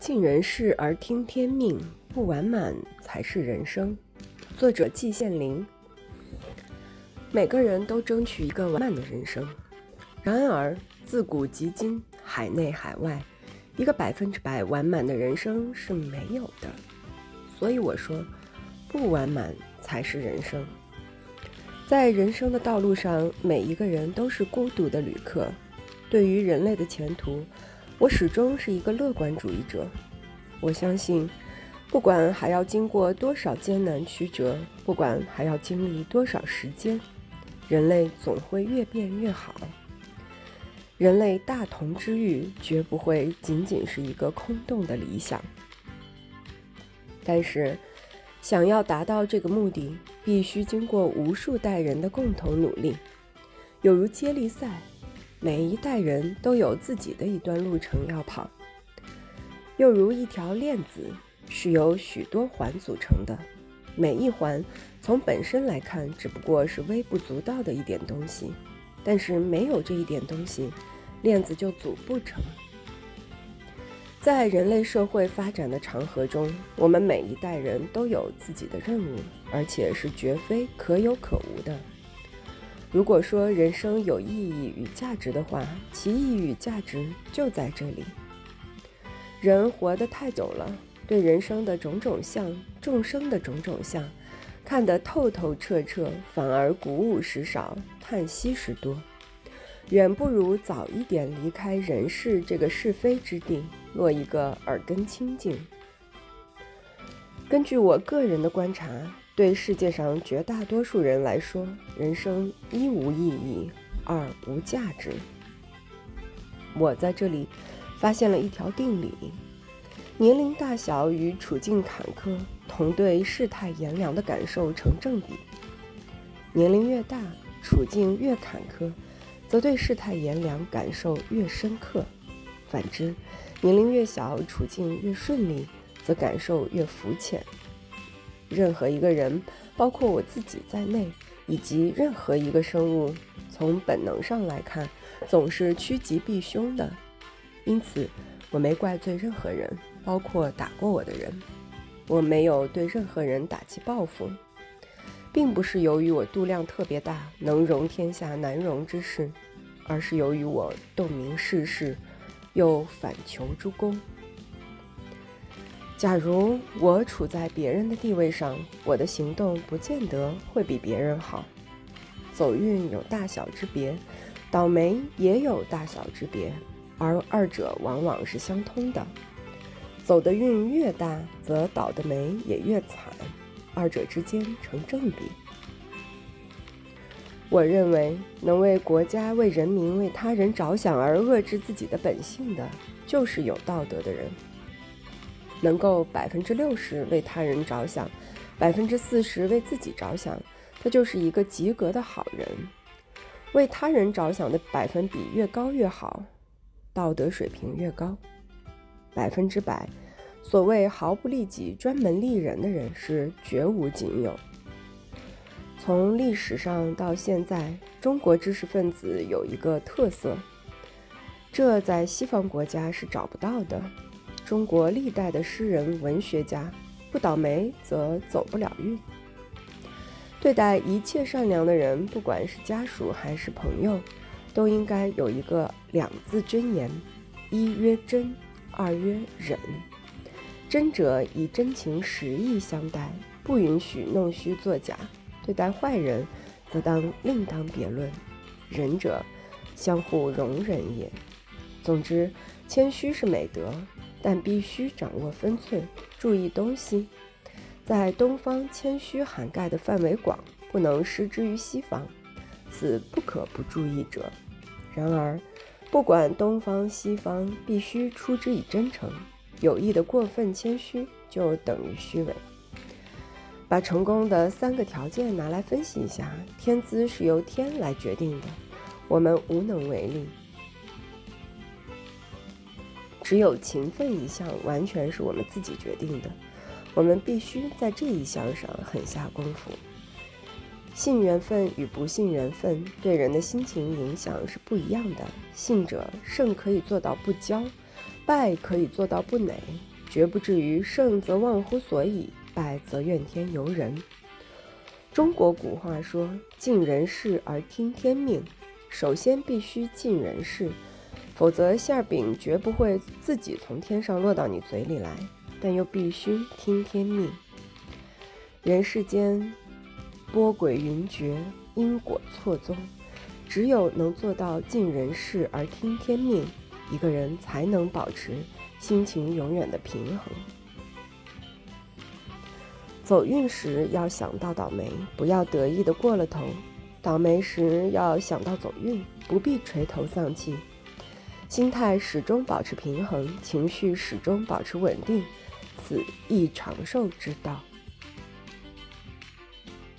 尽人事而听天命，不完满才是人生。作者季羡林。每个人都争取一个完满的人生，然而自古及今，海内海外，一个百分之百完满的人生是没有的。所以我说，不完满才是人生。在人生的道路上，每一个人都是孤独的旅客。对于人类的前途，我始终是一个乐观主义者。我相信，不管还要经过多少艰难曲折，不管还要经历多少时间，人类总会越变越好。人类大同之欲绝不会仅仅是一个空洞的理想。但是，想要达到这个目的，必须经过无数代人的共同努力，有如接力赛。每一代人都有自己的一段路程要跑，又如一条链子，是由许多环组成的。每一环从本身来看，只不过是微不足道的一点东西，但是没有这一点东西，链子就组不成。在人类社会发展的长河中，我们每一代人都有自己的任务，而且是绝非可有可无的。如果说人生有意义与价值的话，其意义与价值就在这里。人活得太久了，对人生的种种相、众生的种种相，看得透透彻彻，反而鼓舞时少，叹息时多，远不如早一点离开人世这个是非之地，落一个耳根清净。根据我个人的观察。对世界上绝大多数人来说，人生一无意义，二无价值。我在这里发现了一条定理：年龄大小与处境坎坷，同对世态炎凉的感受成正比。年龄越大，处境越坎坷，则对世态炎凉感受越深刻；反之，年龄越小，处境越顺利，则感受越肤浅。任何一个人，包括我自己在内，以及任何一个生物，从本能上来看，总是趋吉避凶的。因此，我没怪罪任何人，包括打过我的人。我没有对任何人打击报复，并不是由于我度量特别大，能容天下难容之事，而是由于我洞明世事，又反求诸公。假如我处在别人的地位上，我的行动不见得会比别人好。走运有大小之别，倒霉也有大小之别，而二者往往是相通的。走的运越大，则倒的霉也越惨，二者之间成正比。我认为，能为国家、为人民、为他人着想而遏制自己的本性的，就是有道德的人。能够百分之六十为他人着想，百分之四十为自己着想，他就是一个及格的好人。为他人着想的百分比越高越好，道德水平越高。百分之百，所谓毫不利己、专门利人的人是绝无仅有。从历史上到现在，中国知识分子有一个特色，这在西方国家是找不到的。中国历代的诗人、文学家，不倒霉则走不了运。对待一切善良的人，不管是家属还是朋友，都应该有一个两字真言：一曰真，二曰忍。真者以真情实意相待，不允许弄虚作假；对待坏人，则当另当别论。忍者，相互容忍也。总之，谦虚是美德。但必须掌握分寸，注意东西。在东方，谦虚涵盖的范围广，不能失之于西方，此不可不注意者。然而，不管东方西方，必须出之以真诚。有意的过分谦虚，就等于虚伪。把成功的三个条件拿来分析一下，天资是由天来决定的，我们无能为力。只有勤奋一项，完全是我们自己决定的。我们必须在这一项上狠下功夫。信缘分与不信缘分对人的心情影响是不一样的。信者胜可以做到不骄，败可以做到不馁。绝不至于胜则忘乎所以，败则怨天尤人。中国古话说：“尽人事而听天命。”首先必须尽人事，否则馅儿饼绝不会自己从天上落到你嘴里来。但又必须听天命。人世间波诡云谲，因果错综，只有能做到尽人事而听天命，一个人才能保持心情永远的平衡。走运时要想到倒霉，不要得意的过了头；倒霉时要想到走运，不必垂头丧气。心态始终保持平衡，情绪始终保持稳定，此亦长寿之道。